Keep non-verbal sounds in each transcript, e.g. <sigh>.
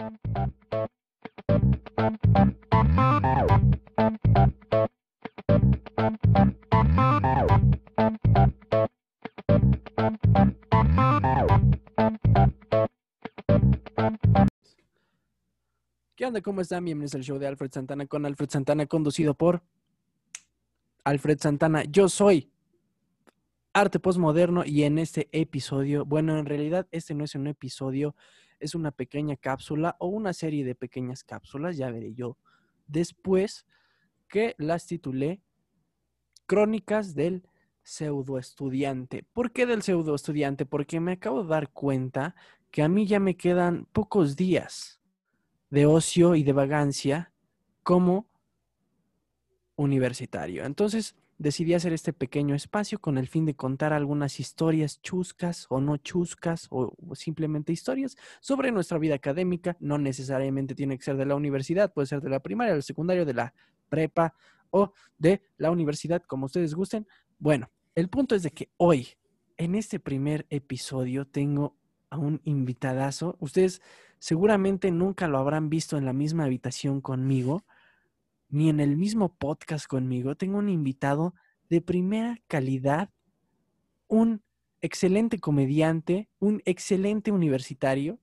¿Qué onda? ¿Cómo están? Bienvenidos al show de Alfred Santana con Alfred Santana, conducido por Alfred Santana. Yo soy Arte Postmoderno y en este episodio, bueno, en realidad este no es un episodio, es una pequeña cápsula o una serie de pequeñas cápsulas, ya veré yo después, que las titulé Crónicas del pseudo estudiante. ¿Por qué del pseudo estudiante? Porque me acabo de dar cuenta que a mí ya me quedan pocos días de ocio y de vagancia como universitario. Entonces decidí hacer este pequeño espacio con el fin de contar algunas historias chuscas o no chuscas o simplemente historias sobre nuestra vida académica. No necesariamente tiene que ser de la universidad, puede ser de la primaria, del secundario, de la prepa o de la universidad, como ustedes gusten. Bueno, el punto es de que hoy, en este primer episodio, tengo a un invitadazo. Ustedes seguramente nunca lo habrán visto en la misma habitación conmigo, ni en el mismo podcast conmigo. Tengo un invitado de primera calidad, un excelente comediante, un excelente universitario.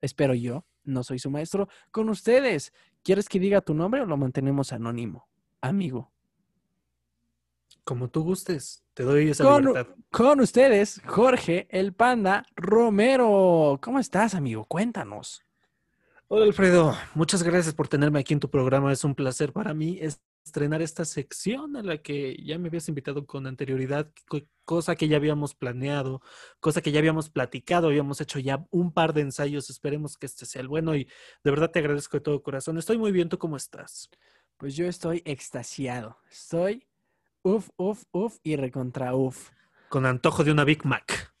Espero yo, no soy su maestro. Con ustedes, ¿quieres que diga tu nombre o lo mantenemos anónimo? Amigo. Como tú gustes, te doy esa Con, libertad. con ustedes, Jorge el Panda Romero. ¿Cómo estás, amigo? Cuéntanos. Hola Alfredo, muchas gracias por tenerme aquí en tu programa. Es un placer para mí estrenar esta sección a la que ya me habías invitado con anterioridad, co- cosa que ya habíamos planeado, cosa que ya habíamos platicado, habíamos hecho ya un par de ensayos. Esperemos que este sea el bueno y de verdad te agradezco de todo corazón. Estoy muy bien, ¿tú cómo estás? Pues yo estoy extasiado. Estoy uf, uf, uf y recontra uf. Con antojo de una Big Mac.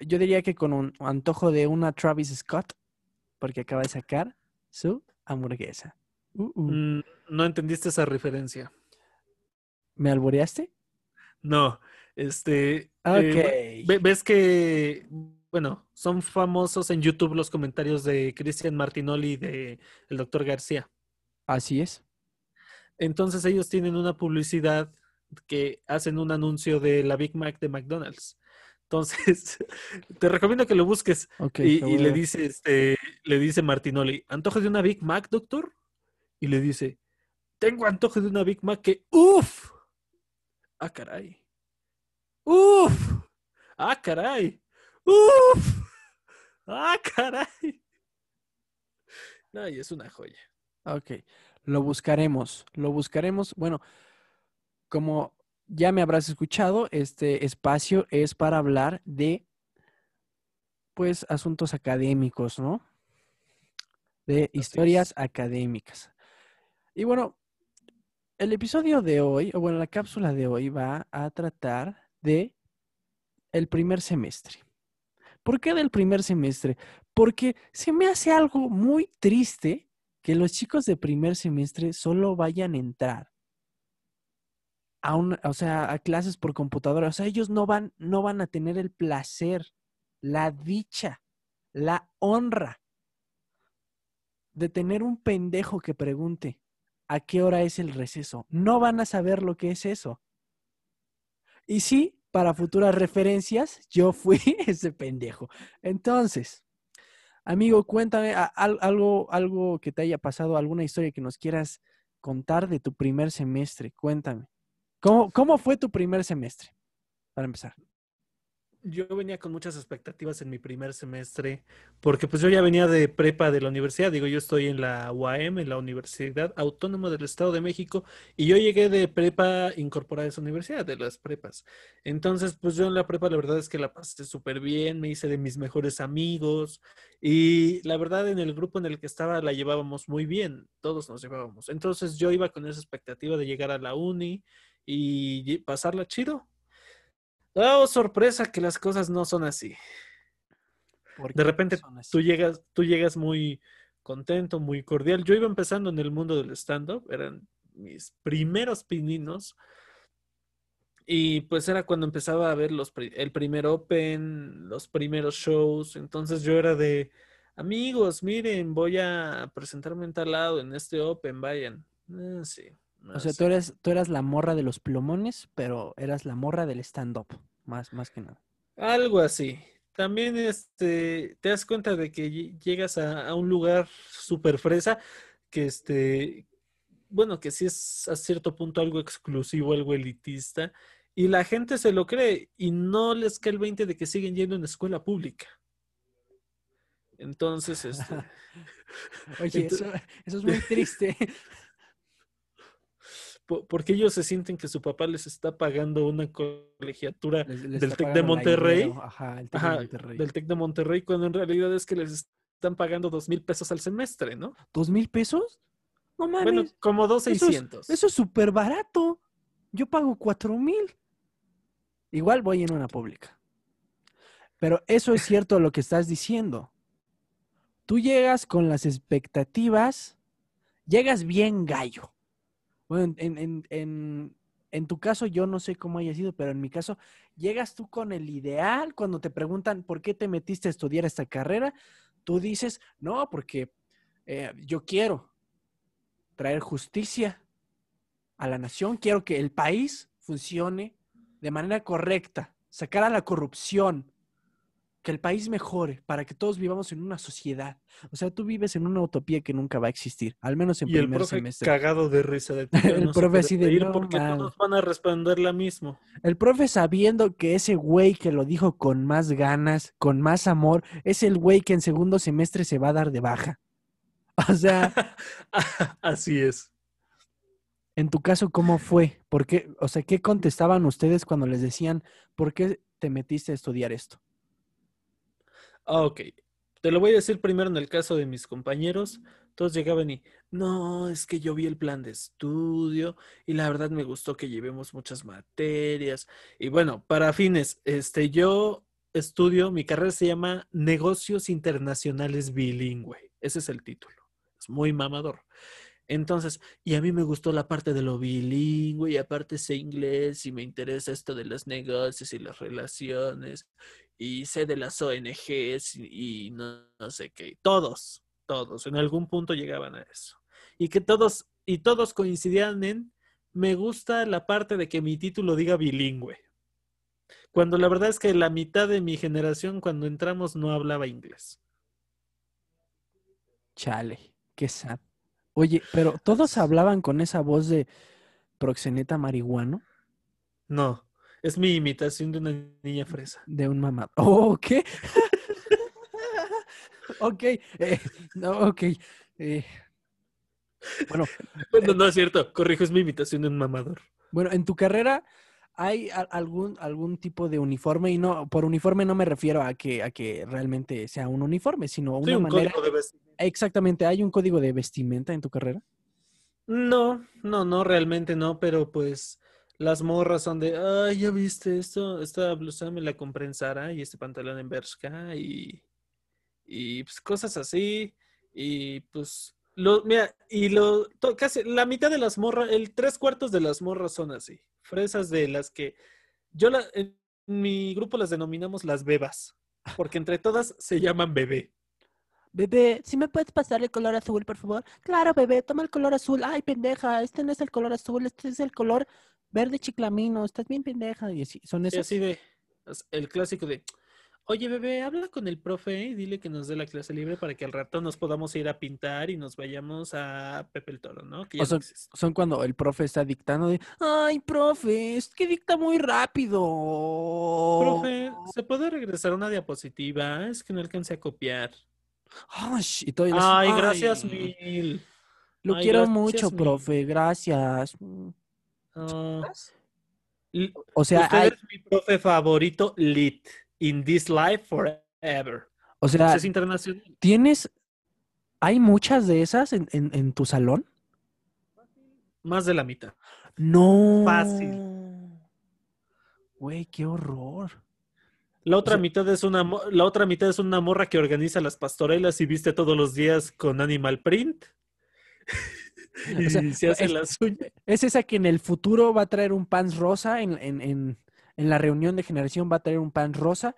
Yo diría que con un antojo de una Travis Scott, porque acaba de sacar su hamburguesa. Uh, uh. Mm, no entendiste esa referencia. ¿Me alboreaste? No, este. Ok. eh, ve- ves que, bueno, son famosos en YouTube los comentarios de Cristian Martinoli y de el doctor García. Así es. Entonces ellos tienen una publicidad que hacen un anuncio de la Big Mac de McDonald's. Entonces, <laughs> te recomiendo que lo busques. Y le dice, este, le dice Martinoli, ¿antojo de una Big Mac, doctor? Y le dice, tengo antojo de una Big Mac que, uff, ah, caray, uff, ah, caray, uff, <laughs> ah, caray. No, y es una joya. Ok, lo buscaremos, lo buscaremos. Bueno, como ya me habrás escuchado, este espacio es para hablar de, pues, asuntos académicos, ¿no? De historias académicas. Y bueno, el episodio de hoy, o bueno, la cápsula de hoy va a tratar de el primer semestre. ¿Por qué del primer semestre? Porque se me hace algo muy triste que los chicos de primer semestre solo vayan a entrar a un, o sea, a clases por computadora. O sea, ellos no van, no van a tener el placer, la dicha, la honra de tener un pendejo que pregunte a qué hora es el receso. No van a saber lo que es eso. Y sí, para futuras referencias, yo fui <laughs> ese pendejo. Entonces, amigo, cuéntame algo, algo que te haya pasado, alguna historia que nos quieras contar de tu primer semestre. Cuéntame. ¿Cómo, cómo fue tu primer semestre? Para empezar. Yo venía con muchas expectativas en mi primer semestre, porque pues yo ya venía de prepa de la universidad, digo, yo estoy en la UAM, en la Universidad Autónoma del Estado de México, y yo llegué de prepa incorporada a esa universidad, de las prepas. Entonces, pues yo en la prepa la verdad es que la pasé súper bien, me hice de mis mejores amigos, y la verdad en el grupo en el que estaba la llevábamos muy bien, todos nos llevábamos. Entonces yo iba con esa expectativa de llegar a la uni y pasarla chido. Oh, sorpresa que las cosas no son así. ¿Por De repente así? tú llegas, tú llegas muy contento, muy cordial. Yo iba empezando en el mundo del stand-up, eran mis primeros pininos. Y pues era cuando empezaba a ver los, el primer open, los primeros shows. Entonces yo era de, amigos, miren, voy a presentarme en tal lado, en este Open, vayan. Ah, sí. O sea, tú eres, tú eras la morra de los plomones, pero eras la morra del stand-up, más, más que nada. Algo así. También este, te das cuenta de que llegas a, a un lugar súper fresa, que este, bueno, que sí es a cierto punto algo exclusivo, algo elitista, y la gente se lo cree y no les cae el 20 de que siguen yendo en escuela pública. Entonces, este... <laughs> Oye, eso, es muy triste. <laughs> <laughs> Porque ellos se sienten que su papá les está pagando una colegiatura del TEC de Monterrey. Ajá, el TEC de Monterrey. Del TEC de Monterrey, cuando en realidad es que les están pagando dos mil pesos al semestre, ¿no? ¿Dos mil pesos? No mames. Bueno, como dos seiscientos. Eso es súper barato. Yo pago cuatro mil. Igual voy en una pública. Pero eso es cierto lo que estás diciendo. Tú llegas con las expectativas, llegas bien gallo. Bueno, en, en, tu caso yo no sé cómo haya sido, pero en mi caso, llegas tú con el ideal cuando te preguntan por qué te metiste a estudiar esta carrera, tú dices, no, porque eh, yo quiero traer justicia a la nación, quiero que el país funcione de manera correcta, sacar a la corrupción, que el país mejore, para que todos vivamos en una sociedad. O sea, tú vives en una utopía que nunca va a existir, al menos en y primer el profe semestre. cagado de risa de <laughs> El profe así de ir porque todos van a responder la mismo. El profe sabiendo que ese güey que lo dijo con más ganas, con más amor, es el güey que en segundo semestre se va a dar de baja. <laughs> O sea, <laughs> así es. En tu caso, ¿cómo fue? ¿Por qué? O sea, ¿qué contestaban ustedes cuando les decían, ¿por qué te metiste a estudiar esto? Ah, ok. Te lo voy a decir primero en el caso de mis compañeros. Todos llegaban y, no, es que yo vi el plan de estudio y la verdad me gustó que llevemos muchas materias. Y bueno, para fines, este, yo estudio, mi carrera se llama Negocios Internacionales Bilingüe. Ese es el título. Es muy mamador. Entonces, y a mí me gustó la parte de lo bilingüe y aparte sé inglés y me interesa esto de los negocios y las relaciones y sé de las ONGs y, no, sé qué. Todos, todos, en algún punto llegaban a eso. Y que todos, y todos coincidían en, me gusta la parte de que mi título diga bilingüe. Cuando la verdad es que la mitad de mi generación cuando entramos no hablaba inglés. Chale, qué sad. Oye, pero ¿todos hablaban con esa voz de proxeneta marihuano? No, es mi imitación de una niña fresa. De un mamá. Oh, ¿qué? <laughs> ok, eh, no, ok. Eh, bueno, bueno, no es cierto, corrijo, es mi imitación de un mamador. Bueno, en tu carrera ¿Hay algún, algún tipo de uniforme? Y no, por uniforme no me refiero a que, a que realmente sea un uniforme, sino una un manera. Código de vestimenta. Exactamente, ¿hay un código de vestimenta en tu carrera? No, no, no, realmente no, pero pues las morras son de, ay, ya viste esto, esta blusa me la compré en Zara y este pantalón en Bershka y, y pues cosas así. Y pues, lo, mira, y lo, casi la mitad de las morras, el tres cuartos de las morras son así fresas de las que yo la, en mi grupo las denominamos las bebas, porque entre todas se llaman bebé. Bebé, ¿sí me puedes pasar el color azul, por favor? Claro, bebé, toma el color azul. Ay, pendeja, este no es el color azul, este es el color verde chiclamino. Estás bien pendeja. Y así, son esas. así de, el clásico de, Oye, bebé, habla con el profe y dile que nos dé la clase libre para que al rato nos podamos ir a pintar y nos vayamos a Pepe el Toro, ¿no? o son, cuando el profe está dictando de, ay, profe, es que dicta muy rápido. Profe, ¿se puede regresar una diapositiva? Es que no alcancé a copiar. Ay, ay, gracias mil. Lo quiero mucho, profe, gracias. Ah. o sea, usted es mi profe favorito, Lit in this life forever. O sea, ¿tienes, hay muchas de esas en, en, tu salón? Más de la mitad. No. Fácil. Güey, qué horror. La otra mitad es una la otra mitad es una morra que organiza las pastorelas y viste todos los días con Animal Print. <laughs> y se hace es, las uñas. Es esa que en el futuro va a traer un pants rosa en, en, en en la reunión de generación va a traer un pan rosa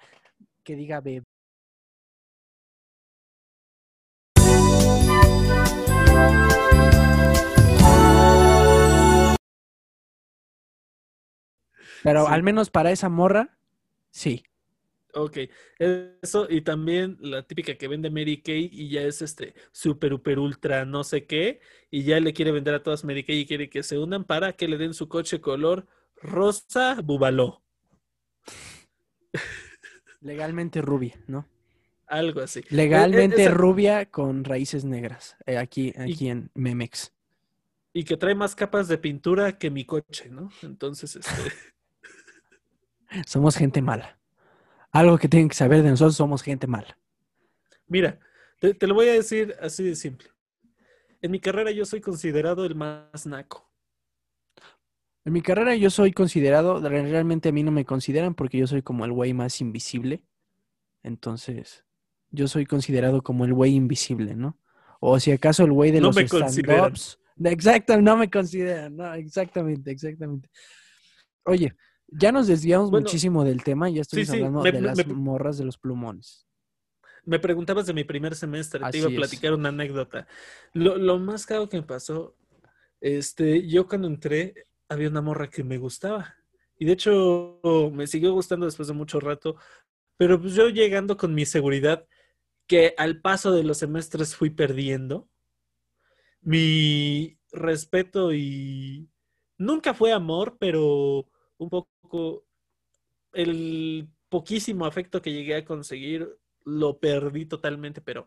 que diga bebé. Pero al menos para esa morra, sí. Ok, eso y también la típica que vende Mary Kay y ya es este super, super, ultra, no sé qué, y ya le quiere vender a todas Mary Kay y quiere que se unan para que le den su coche color rosa bubaló. Legalmente rubia, ¿no? algo así. E- e- Legalmente esa- rubia con raíces negras. eh, aquí, aquí en Memex. y que trae más capas de pintura que mi coche, ¿no? Entonces, este, <laughs> Somos gente mala. Algo que tienen que saber de nosotros, somos gente mala. mira, te, te lo voy a decir así de simple. En mi carrera yo soy considerado el más naco. En mi carrera yo soy considerado, re- realmente a mí no me consideran porque yo soy como el güey más invisible. Entonces, yo soy considerado como el güey invisible, ¿no? O si acaso el güey de No los stand-ups. <laughs> Exacto, no me consideran, no, exactamente, exactamente. Oye, ya nos desviamos Bueno, muchísimo del tema, ya sí, hablando me- de me- las me- morras de los plumones. Me preguntabas de mi primer semestre, te iba a es. platicar una anécdota. Lo, lo más caro que me pasó, este, yo cuando entré, había una morra que me gustaba. Y de hecho, me siguió gustando después de mucho rato. Pero pues yo llegando con mi seguridad, que al paso de los semestres fui perdiendo, mi respeto y nunca fue amor, pero un poco el poquísimo afecto que llegué a conseguir lo perdí totalmente, pero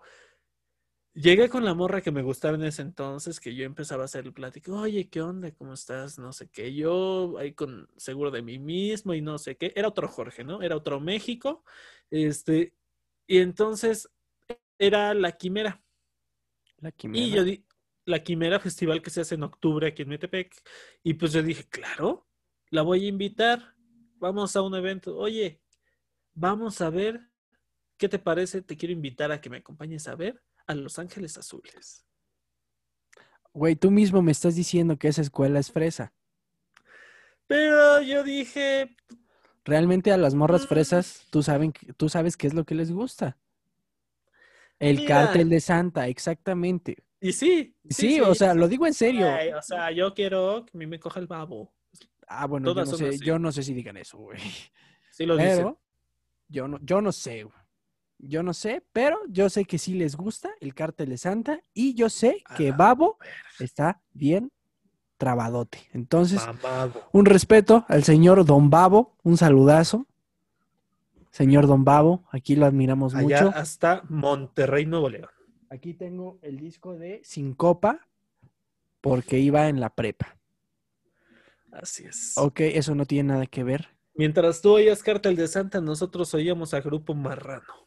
llegué con la morra que me gustaba en ese entonces, que yo empezaba a hacer el plático, oye, ¿qué onda? ¿Cómo estás? No sé qué, yo ahí con seguro de mí mismo y no sé qué, era otro Jorge, ¿no? Era otro México, este, y entonces era la quimera. La Y quimera. yo di la Quimera Festival que se hace en octubre aquí en Metepec. Y pues yo dije, claro, la voy a invitar. Vamos a un evento. Oye, vamos a ver, ¿qué te parece? Te quiero invitar a que me acompañes a ver a Los Ángeles Azules. Güey, tú mismo me estás diciendo que esa escuela es fresa. Pero yo dije, Realmente a las morras Mm. fresas, tú, saben, tú sabes qué es lo que les gusta. El Mira. cártel de Santa, exactamente. y sí. Sí, o sea, lo digo en serio. Ay, o sea, yo quiero que a mí me coja el babo. Ah, bueno, yo no sé, así. yo no sé si digan eso, güey. Sí lo dicen. Pero yo no, yo no sé, güey. Yo no sé, pero yo sé que sí les gusta el cártel de Santa y yo sé que Ah, Babo está bien trabadote. Entonces, Mamado. un respeto al señor Don Babo, un saludazo. Señor Don Babo, aquí lo admiramos Allá mucho. hasta Monterrey, Nuevo León. Aquí tengo el disco de Sincopa porque iba en la prepa. Así es. Ok, eso no tiene nada que ver. Mientras tú oías Cártel de Santa, nosotros oíamos a Grupo Marrano.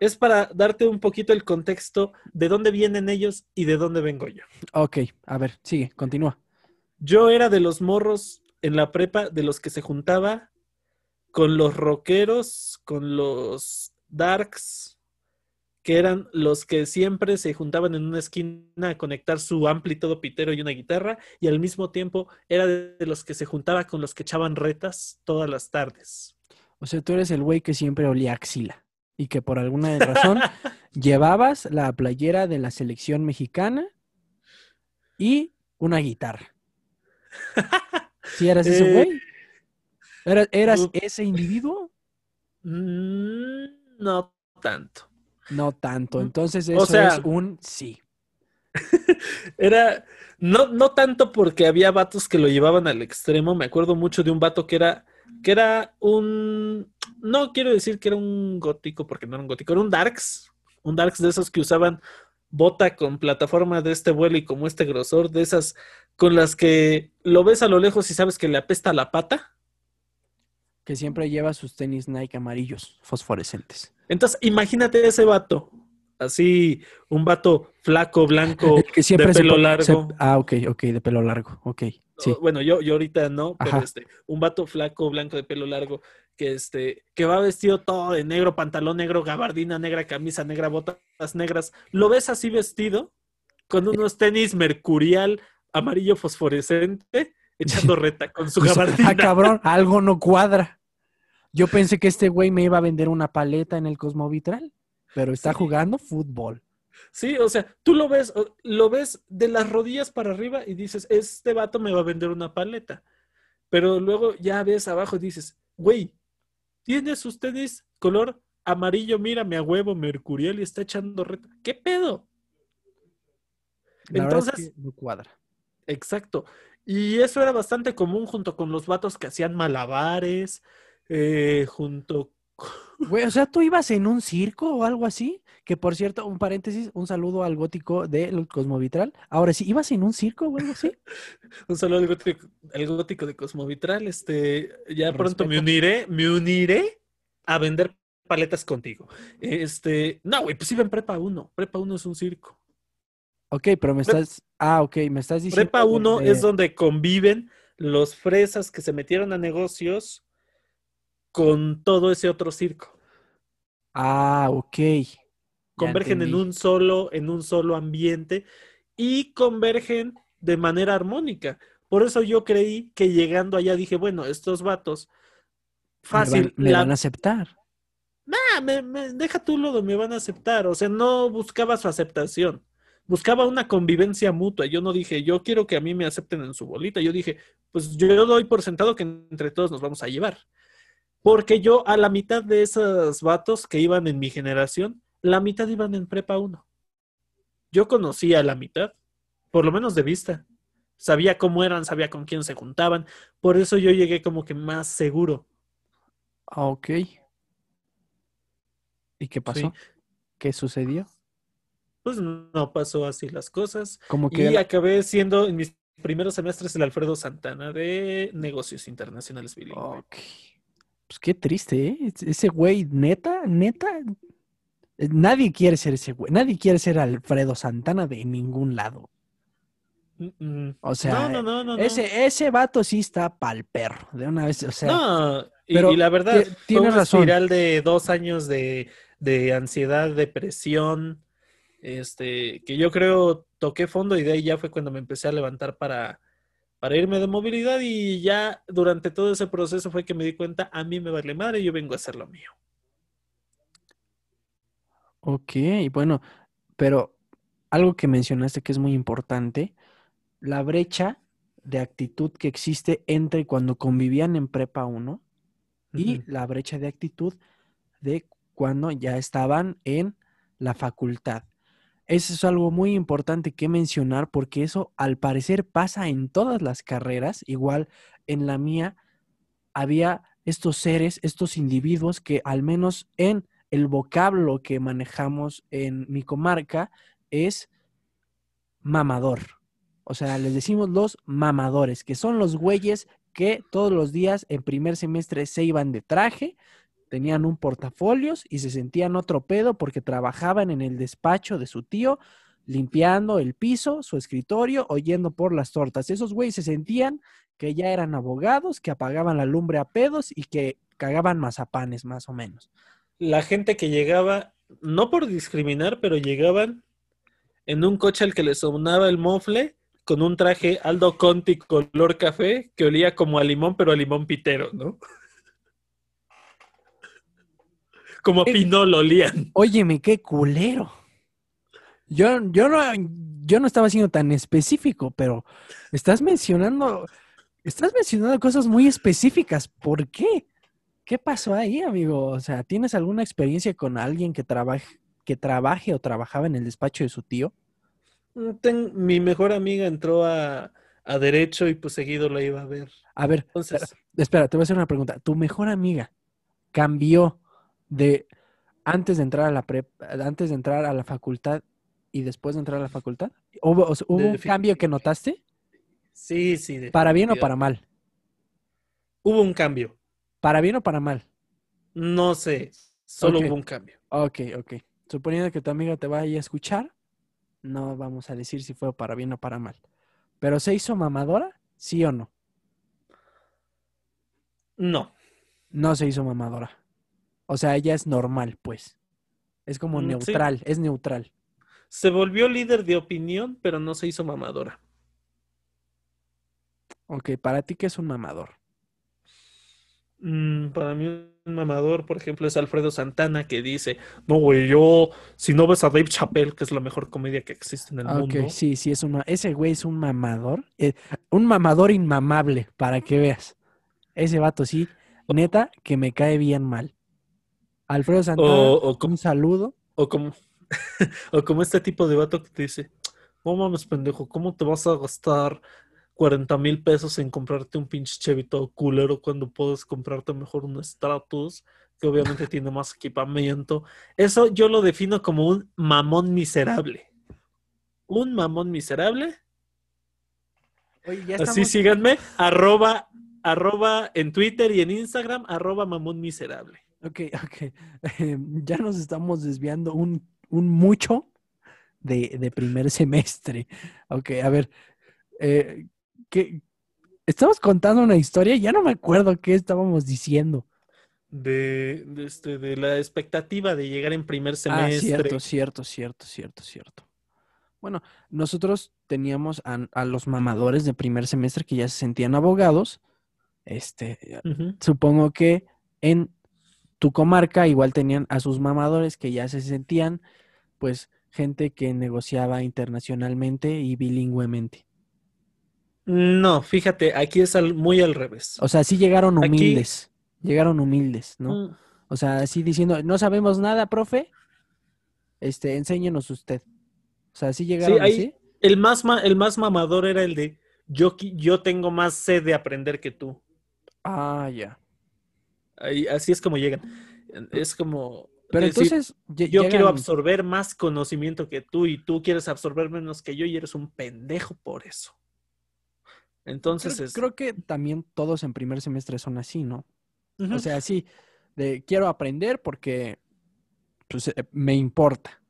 Es para darte un poquito el contexto de dónde vienen ellos y de dónde vengo yo. Ok, a ver, sigue, continúa. Yo era de los morros en la prepa de los que se juntaba con los rockeros, con los darks, que eran los que siempre se juntaban en una esquina a conectar su ampli todo pitero y una guitarra, y al mismo tiempo era de de los que se juntaba con los que echaban retas todas las tardes. O sea, tú eres el güey que siempre olía axila y que por alguna razón <laughs> llevabas la playera de la selección mexicana y una guitarra. <laughs> ¿Sí eras ese Eh, güey? ¿Eras, ese individuo? Mm, No tanto. No tanto. Mm, Entonces o eso sea- es un sí. <laughs> Era, no, no tanto porque había vatos que lo llevaban al extremo. Me acuerdo mucho de un vato que era, que era un, no quiero decir que era un gótico porque no era un gótico, era un darks, un darks de esos que usaban bota con plataforma de este vuelo y como este grosor, de esas con las que lo ves a lo lejos y sabes que le apesta la pata. Que siempre lleva sus tenis Nike amarillos, fosforescentes. Entonces, imagínate ese vato, así, un vato flaco, blanco, <laughs> El que siempre de pelo largo. se- ah, ok, ok, de pelo largo. Ok, sí. Bueno, yo, yo ahorita no, pero Ajá. este, un vato flaco, blanco, de pelo largo, que este, que va vestido todo de negro, pantalón negro, gabardina negra, camisa negra, botas negras. ¿Lo ves así vestido? Con unos tenis mercurial amarillo fosforescente, echando <laughs> reta con su Pues, gabardina. ah, <laughs> cabrón, algo no cuadra. Yo pensé que este güey me iba a vender una paleta en el Cosmovitral, pero está Sí. jugando fútbol. Sí, o sea, tú lo ves, lo ves de las rodillas para arriba y dices, este vato me va a vender una paleta. Pero luego ya ves abajo y dices, güey, tiene sus tenis color amarillo, mírame a huevo, mercurial y está echando reta. ¿Qué pedo? La verdad es que no cuadra. Exacto. Y eso era bastante común junto con los vatos que hacían malabares, eh, junto Güey, o sea, ¿tú ibas en un circo o algo así? Que por cierto, un paréntesis, un saludo al gótico del Cosmovitral. Ahora sí, ¿ibas en un circo o algo así? <laughs> un saludo al gótico, al gótico de Cosmovitral. Este, ya pronto me uniré, me uniré a vender paletas contigo. Este, no, güey, pues iba en Prepa 1. Prepa 1 es un circo. Ok, pero me estás. Ah, ok, me estás diciendo. Prepa 1 es donde conviven los fresas que se metieron a negocios con todo ese otro circo. Ah, ok. Convergen en un solo, en un solo ambiente y convergen de manera armónica. Por eso yo creí que llegando allá dije, bueno, estos vatos, fácil. Me van, a aceptar. Nah, me, deja tú lo me van a aceptar. O sea, no buscaba su aceptación. Buscaba una convivencia mutua. Yo no dije, yo quiero que a mí me acepten en su bolita. Yo dije, pues yo doy por sentado que entre todos nos vamos a llevar. Porque yo a la mitad de esos vatos que iban en mi generación, la mitad iban en prepa 1. Yo conocía a la mitad, por lo menos de vista. Sabía cómo eran, sabía con quién se juntaban. Por eso yo llegué como que más seguro. Ah, ok. ¿Y qué pasó? ¿Qué sucedió? Pues no pasó así las cosas. Como que y acabé siendo en mis primeros semestres el Alfredo Santana de negocios internacionales Ok. Pues qué triste, ¿eh? Ese güey, neta, neta. Eh, nadie quiere ser ese güey. Nadie quiere ser Alfredo Santana de ningún lado. O sea, no, no, no, ese, ese vato sí está pa'l perro, de una vez, o sea. No, y, la verdad, tiene razón. espiral de dos años de, de, ansiedad, depresión, este, que yo creo toqué fondo y de ahí ya fue cuando me empecé a levantar para, para irme de movilidad y ya durante todo ese proceso fue que me di cuenta, a mí me vale madre, yo vengo a hacer lo mío. Ok, bueno, pero algo que mencionaste que es muy importante, la brecha de actitud que existe entre cuando convivían en prepa 1 y la brecha de actitud de cuando ya estaban en la facultad. Eso es algo muy importante que mencionar porque eso al parecer pasa en todas las carreras. Igual en la mía había estos seres, estos individuos que al menos en el vocablo que manejamos en mi comarca es mamador. O sea, les decimos los mamadores, que son los güeyes que todos los días en primer semestre se iban de traje, tenían un portafolios y se sentían otro pedo porque trabajaban en el despacho de su tío, limpiando el piso, su escritorio, oyendo por las tortas. Esos güeyes se sentían que ya eran abogados, que apagaban la lumbre a pedos y que cagaban mazapanes, más o menos. La gente que llegaba, no por discriminar, pero llegaban en un coche al que le sonaba el mofle con un traje Aldo Conti color café que olía como a limón, pero a limón pitero, ¿no? Como a pinol olían. Óyeme, qué culero. Yo, yo, no, yo no estaba siendo tan específico, pero estás mencionando, estás mencionando cosas muy específicas. ¿Por qué? ¿Qué pasó ahí, amigo? O sea, ¿tienes alguna experiencia con alguien que trabaje, que trabaje o trabajaba en el despacho de su tío? Mi mejor amiga entró a, a, derecho y pues seguido la iba a ver. A ver, Entonces... espera, te voy a hacer una pregunta. ¿Tu mejor amiga cambió de antes de entrar a la prep, antes de entrar a la facultad y después de entrar a la facultad? ¿Hubo, un cambio que notaste? Sí, sí. ¿Para bien o para mal? Hubo un cambio. ¿Para bien o para mal? No sé, solo hubo un cambio. Ok, ok. Suponiendo que tu amiga te vaya a escuchar, no vamos a decir si fue para bien o para mal. ¿Pero se hizo mamadora? ¿Sí o no? No. No se hizo mamadora. O sea, ella es normal, pues. Es como mm, neutral, es neutral. Se volvió líder de opinión, pero no se hizo mamadora. Ok, para ti, ¿qué es un mamador? Mm, para mí, un mamador, por ejemplo, es Alfredo Santana que dice: No, güey, yo, si no ves a Dave Chappelle, que es la mejor comedia que existe en el mundo. Ok, sí, sí, es un, ese güey es un mamador. Eh, un mamador inmamable, para que veas. Ese vato sí, neta, que me cae bien mal. Alfredo Santana, O, o co- un saludo. o como, <laughs> o como este tipo de vato que te dice, no mames, pendejo, ¿cómo te vas a gastar 40 mil pesos en comprarte un pinche Chevy todo culero cuando puedes comprarte mejor un Stratus que obviamente <laughs> tiene más equipamiento? Eso yo lo defino como un mamón miserable. Un mamón miserable. Oye, ya Así síganme, arroba, arroba en Twitter y en Instagram, arroba mamón miserable. Ok, ok. <laughs> Em, ya nos estamos desviando un, un mucho de, de primer semestre. Ok, a ver. eh, ¿qué? Estabas contando una historia, ya no me acuerdo qué estábamos diciendo. De, de, este, de la expectativa de llegar en primer Ah, semestre. cierto, cierto, cierto, cierto, cierto. Bueno, nosotros teníamos a, a los mamadores de primer semestre que ya se sentían abogados. Este, supongo que en tu comarca igual tenían a sus mamadores que ya se sentían, pues, gente que negociaba internacionalmente y bilingüemente. No, fíjate, aquí es al- muy al revés. O sea, sí llegaron Aquí- humildes, llegaron humildes, ¿no? Mm, O sea, así diciendo, no sabemos nada, profe, este, enséñenos usted. O sea, sí llegaron ahí- así. El más, ma- el más mamador era el de yo, yo tengo más sed de aprender que tú. Ah, ya. Ahí- así es como llegan. Es como Pero decir, entonces, yo quiero absorber más conocimiento que tú y tú quieres absorber menos que yo y eres un pendejo por eso. Entonces creo, es... creo que también todos en primer semestre son así, ¿no? O sea, sí, de quiero aprender porque pues, eh, me importa.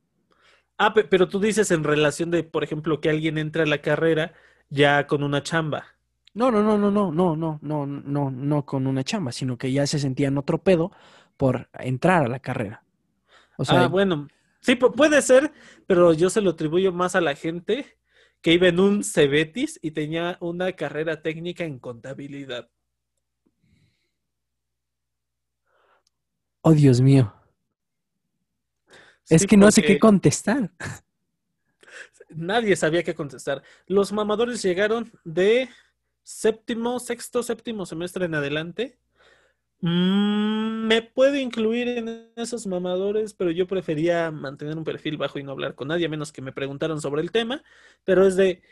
Ah, pe- pero tú dices en relación de, por ejemplo, que alguien entra a la carrera ya con una chamba. No, no, no, no, no, no, no, no, no, no con una chamba, sino que ya se sentían otro pedo por entrar a la carrera. O sea, ah, bueno, sí, pu- puede ser, pero yo se lo atribuyo más a la gente que iba en un Cebetis y tenía una carrera técnica en contabilidad. oh Dios mío, es Sí, que no sé qué contestar. nadie sabía qué contestar. Los mamadores llegaron de séptimo, sexto, séptimo semestre en adelante. Mm, me puedo incluir en esos mamadores, pero yo prefería mantener un perfil bajo y no hablar con nadie, a menos que me preguntaran sobre el tema. Pero es de,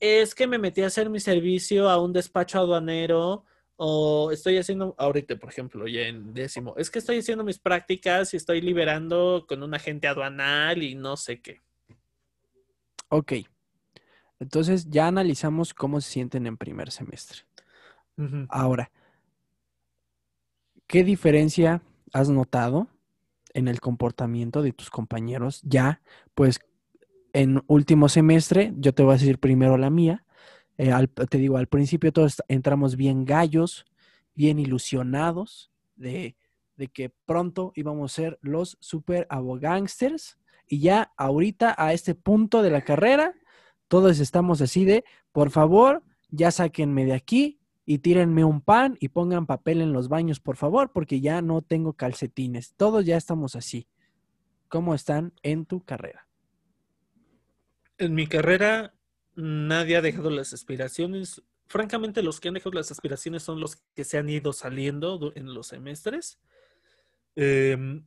es que me metí a hacer mi servicio a un despacho aduanero o estoy haciendo, ahorita por ejemplo, ya en décimo, es que estoy haciendo mis prácticas y estoy liberando con un agente aduanal y no sé qué. Ok, entonces ya analizamos cómo se sienten en primer semestre. Ahora, ¿qué diferencia has notado en el comportamiento de tus compañeros ya, pues, en último semestre? Yo te voy a decir primero la mía. Eh, al- te digo, al principio todos entramos bien gallos, bien ilusionados de, de que pronto íbamos a ser los super abogánsters. Y ya ahorita, a este punto de la carrera, todos estamos así de, por favor, ya sáquenme de aquí y tírenme un pan y pongan papel en los baños, por favor, porque ya no tengo calcetines. Todos ya estamos así. ¿Cómo están en tu carrera? En mi carrera nadie ha dejado las aspiraciones. Francamente, los que han dejado las aspiraciones son los que se han ido saliendo en los semestres. Em,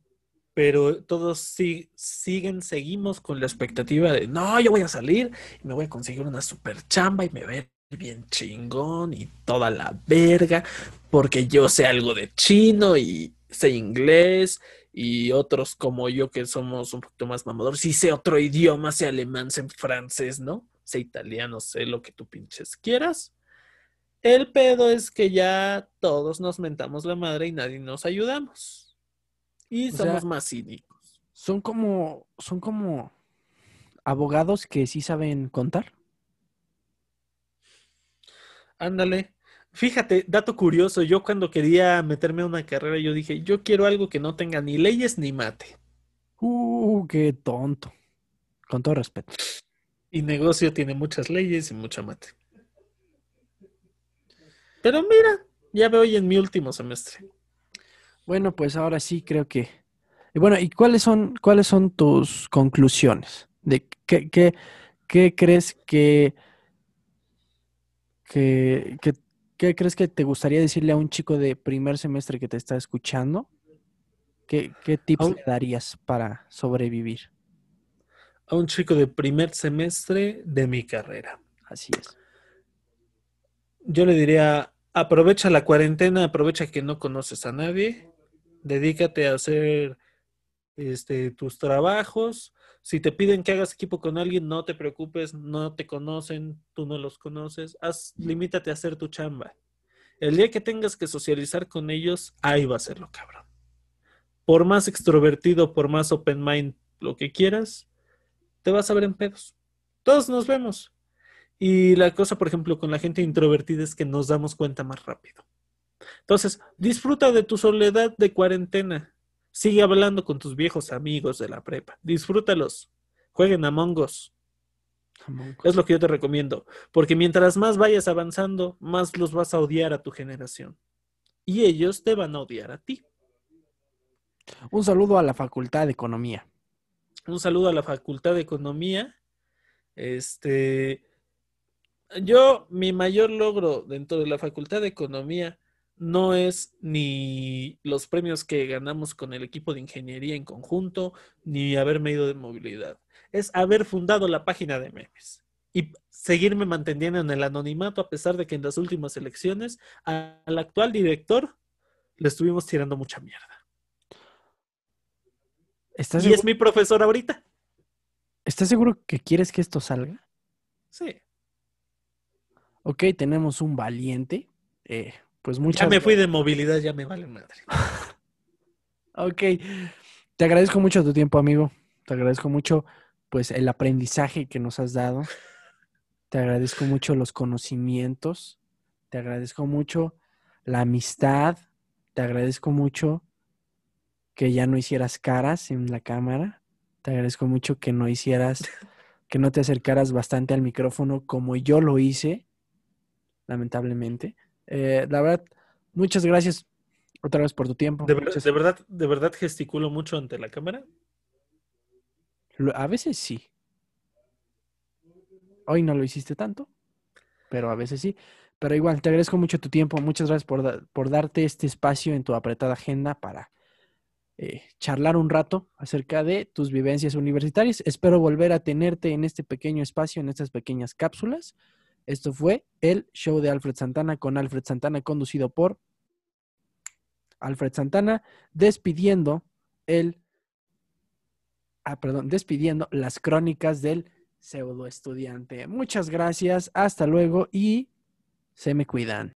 pero todos sí, siguen, seguimos con la expectativa de, no, yo voy a salir y me voy a conseguir una super chamba y me voy bien chingón y toda la verga, porque yo sé algo de chino y sé inglés y otros como yo que somos un poquito más mamadores, y sé otro idioma, sé alemán, sé francés, ¿no? Sé italiano, sé lo que tú pinches quieras. El pedo es que ya todos nos mentamos la madre y nadie nos ayudamos. Y O sea, somos más cínicos. Son como, son como abogados que sí saben contar. Ándale. Fíjate, dato curioso, yo cuando quería meterme a una carrera, yo dije, yo quiero algo que no tenga ni leyes ni mate. Uh, qué tonto. Con todo respeto. Y negocio tiene muchas leyes y mucha mate. Pero mira, ya veo hoy en mi último semestre. Bueno, pues ahora sí creo que. y Bueno, ¿y cuáles son, cuáles son tus conclusiones? ¿De qué, qué, qué crees que, que, que ¿Qué crees que te gustaría decirle a un chico de primer semestre que te está escuchando? ¿Qué, qué tips un- le darías para sobrevivir? A un chico de primer semestre de mi carrera. Así es. Yo le diría, aprovecha la cuarentena, aprovecha que no conoces a nadie, dedícate a hacer este, tus trabajos. Si te piden que hagas equipo con alguien, no te preocupes, no te conocen, tú no los conoces. Haz, limítate a hacer tu chamba. El día que tengas que socializar con ellos, ahí va a ser lo cabrón. Por más extrovertido, por más open mind, lo que quieras, te vas a ver en pedos. Todos nos vemos. Y la cosa, por ejemplo, con la gente introvertida es que nos damos cuenta más rápido. Entonces, disfruta de tu soledad de cuarentena. Sigue hablando con tus viejos amigos de la prepa. Disfrútalos. Jueguen a Us. Es lo que yo te recomiendo. Porque mientras más vayas avanzando, más los vas a odiar a tu generación. Y ellos te van a odiar a ti. Un saludo a la Facultad de Economía. Un saludo a la Facultad de Economía. Este, yo, mi mayor logro dentro de la Facultad de Economía no es ni los premios que ganamos con el equipo de ingeniería en conjunto, ni haberme ido de movilidad. Es haber fundado la página de memes y seguirme manteniendo en el anonimato a pesar de que en las últimas elecciones al actual director le estuvimos tirando mucha mierda. ¿Estás Y es mi profesor ahorita. ¿Estás seguro que quieres que esto salga? Sí. Ok, tenemos un valiente. Eh, pues Ya muchas me fui de movilidad, ya me vale madre. <laughs> Ok. Te agradezco mucho tu tiempo, amigo. Te agradezco mucho, pues, el aprendizaje que nos has dado. Te agradezco mucho los conocimientos. Te agradezco mucho la amistad. Te agradezco mucho que ya no hicieras caras en la cámara. Te agradezco mucho que no hicieras, <laughs> que no te acercaras bastante al micrófono como yo lo hice, lamentablemente. Eh, la verdad, muchas gracias otra vez por tu tiempo. ¿De, ver- Muchas- de verdad, ¿De verdad gesticulo mucho ante la cámara? A veces sí. Hoy no lo hiciste tanto, pero a veces sí. Pero igual, te agradezco mucho tu tiempo. Muchas gracias por, da- por darte este espacio en tu apretada agenda para eh, charlar un rato acerca de tus vivencias universitarias. Espero volver a tenerte en este pequeño espacio, en estas pequeñas cápsulas. Esto fue el show de Alfred Santana con Alfred Santana conducido por Alfred Santana, despidiendo el ah, perdón, despidiendo las crónicas del pseudo estudiante. Muchas gracias, hasta luego y se me cuidan.